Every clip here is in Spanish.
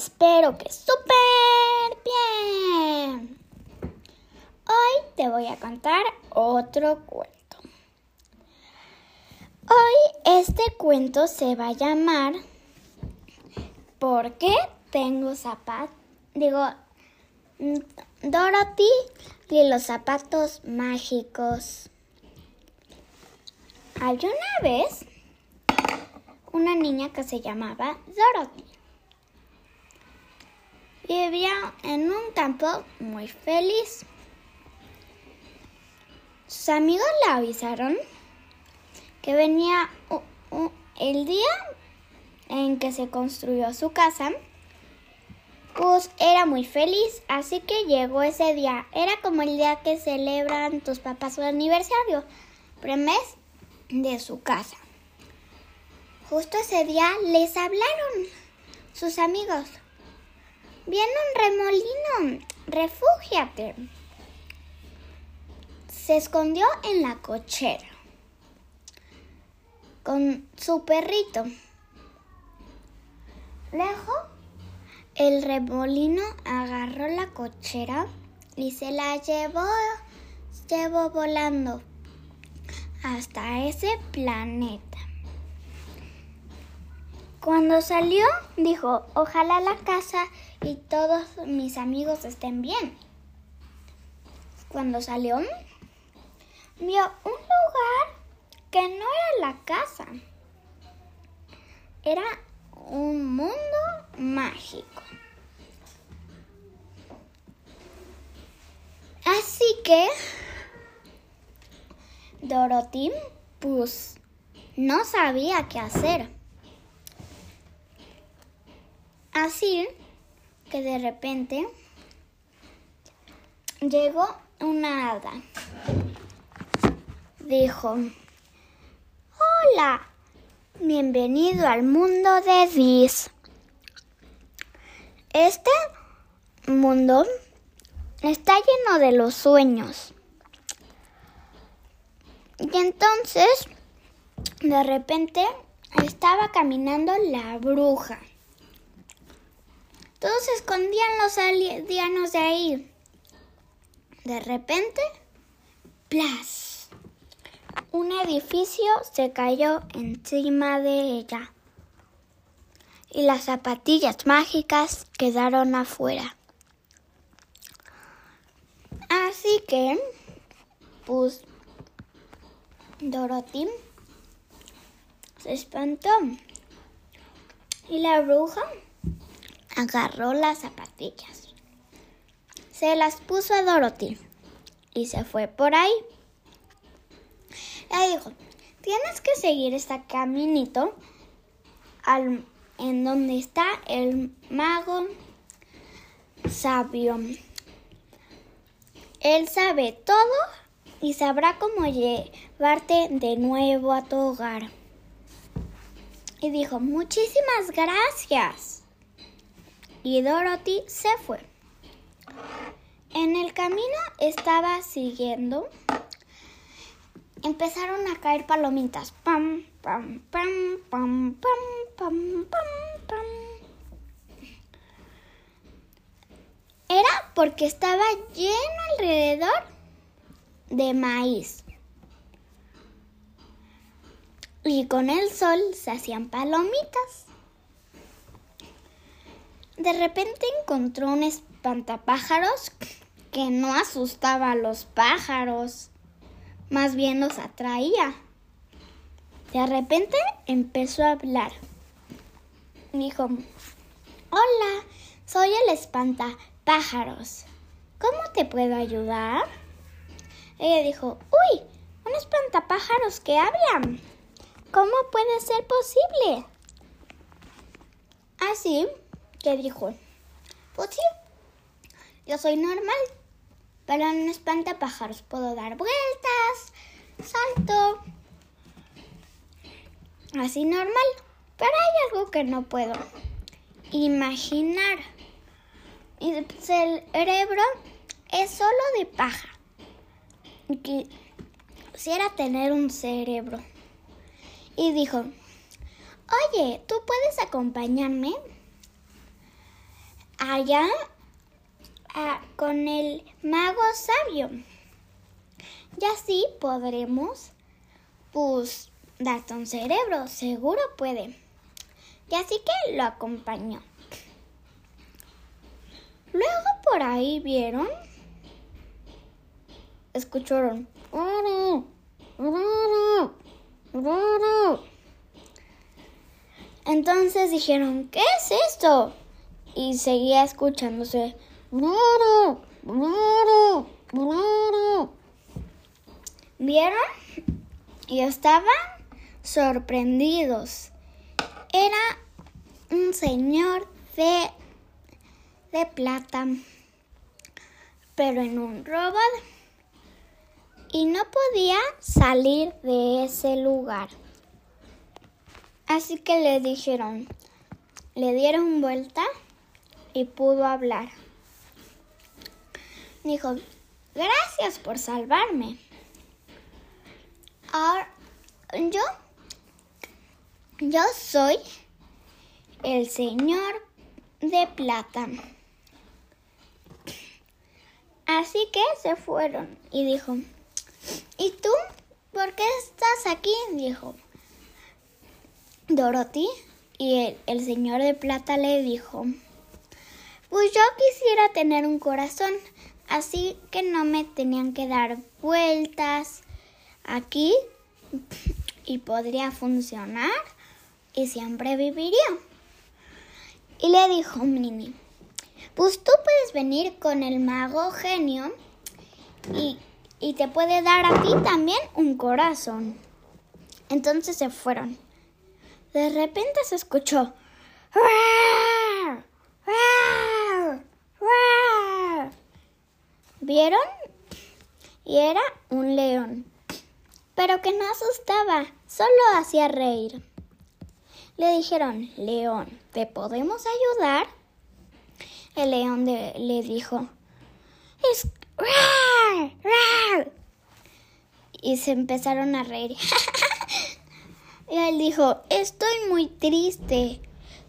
espero que súper bien. Hoy te voy a contar otro cuento. Hoy este cuento se va a llamar ¿Por qué tengo zapatos? Digo, Dorothy y los zapatos mágicos. Había una vez una niña que se llamaba Dorothy. Vivía en un campo muy feliz. Sus amigos le avisaron que venía el día en que se construyó su casa. Pues era muy feliz, así que llegó ese día. Era como el día que celebran tus papás su aniversario, mes de su casa. Justo ese día les hablaron sus amigos. Viene un remolino, refúgiate. Se escondió en la cochera con su perrito. Luego, el remolino agarró la cochera y se la llevó, llevó volando hasta ese planeta. Cuando salió, dijo, ojalá la casa y todos mis amigos estén bien. Cuando salió, vio un lugar que no era la casa. Era un mundo mágico. Así que Dorothy, pues, no sabía qué hacer. Así que de repente llegó una hada. Dijo, hola, bienvenido al mundo de Dis. Este mundo está lleno de los sueños. Y entonces, de repente, estaba caminando la bruja. Todos escondían los alienos de ahí. De repente, ¡plas! Un edificio se cayó encima de ella. Y las zapatillas mágicas quedaron afuera. Así que, pues, Dorothy se espantó. Y la bruja agarró las zapatillas. Se las puso a Dorothy y se fue por ahí. Le dijo, tienes que seguir este caminito al, en donde está el mago sabio. Él sabe todo y sabrá cómo llevarte de nuevo a tu hogar. Y dijo, muchísimas gracias y Dorothy se fue. En el camino estaba siguiendo. Empezaron a caer palomitas. Pam, pam, pam, pam, pam, pam, pam, pam. Era porque estaba lleno alrededor de maíz. Y con el sol se hacían palomitas. De repente encontró un espantapájaros que no asustaba a los pájaros, más bien los atraía. De repente empezó a hablar. Dijo, hola, soy el espantapájaros. ¿Cómo te puedo ayudar? Ella dijo, uy, un espantapájaros que habla. ¿Cómo puede ser posible? Así ¿Qué dijo, pues sí, yo soy normal, pero en un espantapájaros puedo dar vueltas, salto, así normal, pero hay algo que no puedo imaginar. Y el cerebro es solo de paja. Quisiera tener un cerebro. Y dijo, oye, ¿tú puedes acompañarme? Allá con el mago sabio. Y así podremos, pues, darte un cerebro, seguro puede. Y así que lo acompañó. Luego por ahí vieron, escucharon. Entonces dijeron, ¿qué es esto? Y seguía escuchándose. ¿Vieron? Y estaban sorprendidos. Era un señor de, de plata, pero en un robot. Y no podía salir de ese lugar. Así que le dijeron, le dieron vuelta y pudo hablar. Dijo, gracias por salvarme. Ahora, yo, yo soy el señor de plata. Así que se fueron y dijo, ¿y tú? ¿Por qué estás aquí? Dijo Dorothy. Y el, el señor de plata le dijo, pues yo quisiera tener un corazón, así que no me tenían que dar vueltas aquí y podría funcionar y siempre viviría. Y le dijo Minnie, pues tú puedes venir con el mago genio y, y te puede dar a ti también un corazón. Entonces se fueron. De repente se escuchó. ¿Vieron? Y era un león, pero que no asustaba, solo hacía reír. Le dijeron, León, ¿te podemos ayudar? El león le dijo, es... Y se empezaron a reír. y él dijo, estoy muy triste.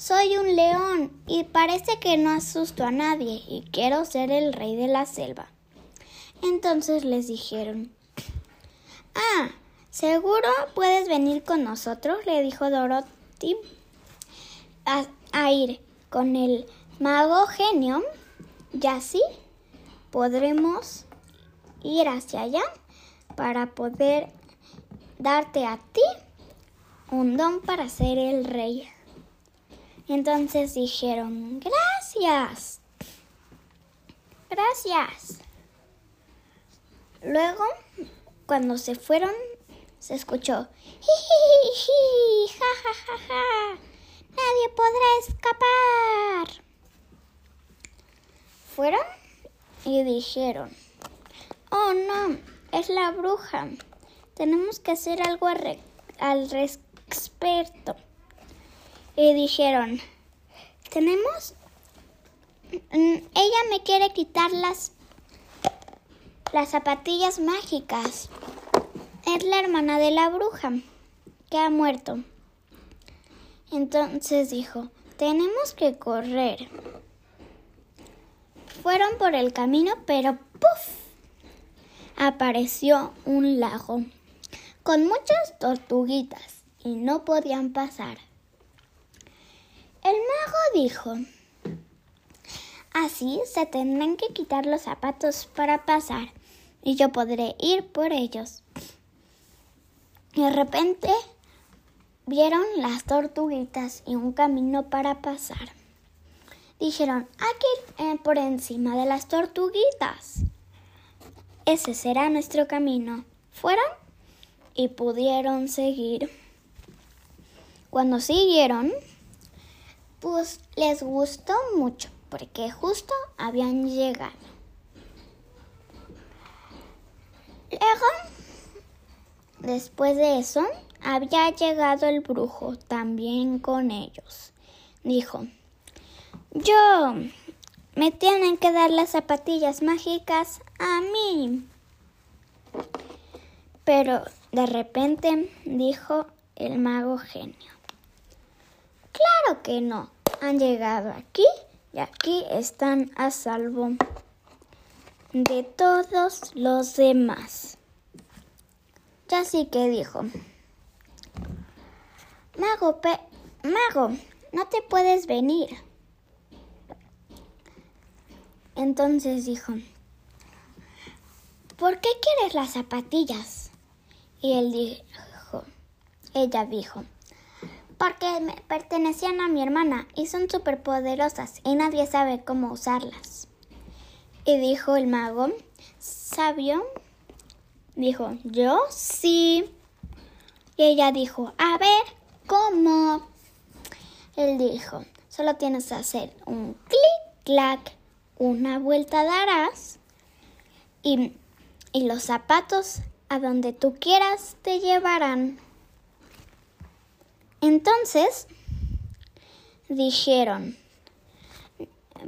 Soy un león y parece que no asusto a nadie y quiero ser el rey de la selva. Entonces les dijeron, Ah, ¿seguro puedes venir con nosotros? le dijo Dorothy a, ir con el mago genio y así podremos ir hacia allá para poder darte a ti un don para ser el rey. Entonces dijeron, gracias, gracias. Luego, cuando se fueron, se escuchó, jiji, ja, ja, ja, ja, nadie podrá escapar. Fueron y dijeron, oh no, es la bruja, tenemos que hacer algo al respecto y dijeron, tenemos, mm, ella me quiere quitar las, las zapatillas mágicas. Es la hermana de la bruja que ha muerto. Entonces dijo, tenemos que correr. Fueron por el camino, pero ¡puf! Apareció un lago con muchas tortuguitas y no podían pasar. El mago dijo, así se tendrán que quitar los zapatos para pasar y yo podré ir por ellos. de repente vieron las tortuguitas y un camino para pasar. Dijeron, aquí eh, por encima de las tortuguitas. Ese será nuestro camino. Fueron y pudieron seguir. Cuando siguieron, pues les gustó mucho porque justo habían llegado. Luego, después de eso, había llegado el brujo también con ellos. Dijo, yo, me tienen que dar las zapatillas mágicas a mí. Pero de repente dijo el mago genio. Que no. Han llegado aquí y aquí están a salvo de todos los demás. Ya sí que dijo, Mago, pe Mago, no te puedes venir. Entonces dijo, ¿por qué quieres las zapatillas? Y él dijo, ella dijo, porque me pertenecían a mi hermana y son súper poderosas y nadie sabe cómo usarlas. Y dijo el mago, sabio, dijo, yo sí. Y ella dijo, a ver, ¿cómo? Él dijo, solo tienes que hacer un clic, clac, una vuelta darás y, y los zapatos a donde tú quieras te llevarán. Entonces dijeron,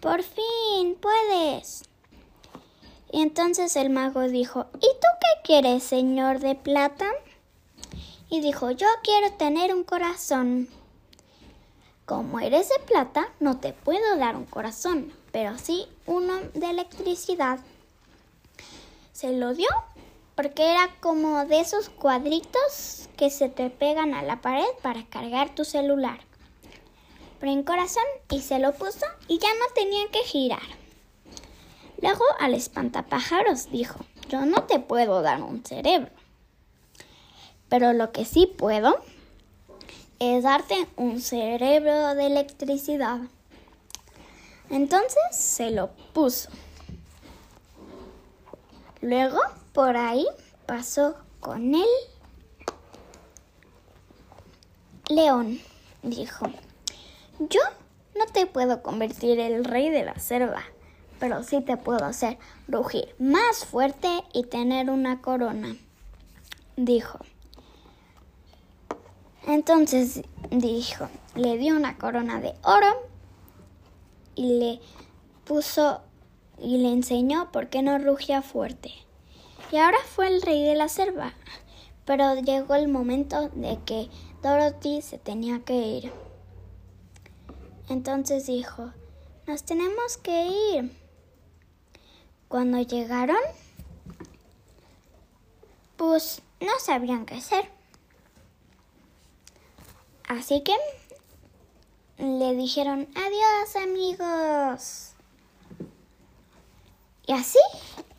por fin puedes. Y entonces el mago dijo, ¿y tú qué quieres, señor de plata? Y dijo, yo quiero tener un corazón. Como eres de plata, no te puedo dar un corazón, pero sí uno de electricidad. Se lo dio porque era como de esos cuadritos que se te pegan a la pared para cargar tu celular. Pero corazón y se lo puso y ya no tenía que girar. Luego al espantapájaros dijo, yo no te puedo dar un cerebro, pero lo que sí puedo es darte un cerebro de electricidad. Entonces se lo puso. Luego por ahí pasó con él. León dijo, yo no te puedo convertir el rey de la selva, pero sí te puedo hacer rugir más fuerte y tener una corona. Dijo. Entonces dijo, le dio una corona de oro y le puso y le enseñó por qué no rugía fuerte. Y ahora fue el rey de la selva, pero llegó el momento de que Dorothy se tenía que ir. Entonces dijo, nos tenemos que ir. Cuando llegaron, pues no sabían qué hacer. Así que le dijeron adiós amigos. Y así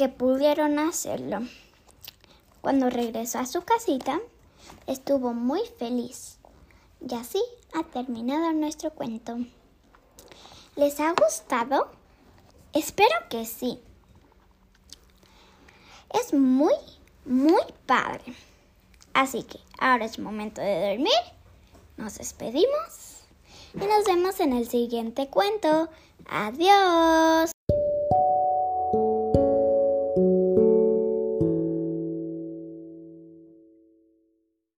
que pudieron hacerlo. Cuando regresó a su casita, estuvo muy feliz. Y así ha terminado nuestro cuento. ¿Les ha gustado? Espero que sí. Es muy, muy padre. Así que ahora es momento de dormir nos despedimos y nos vemos en el siguiente cuento. Adiós.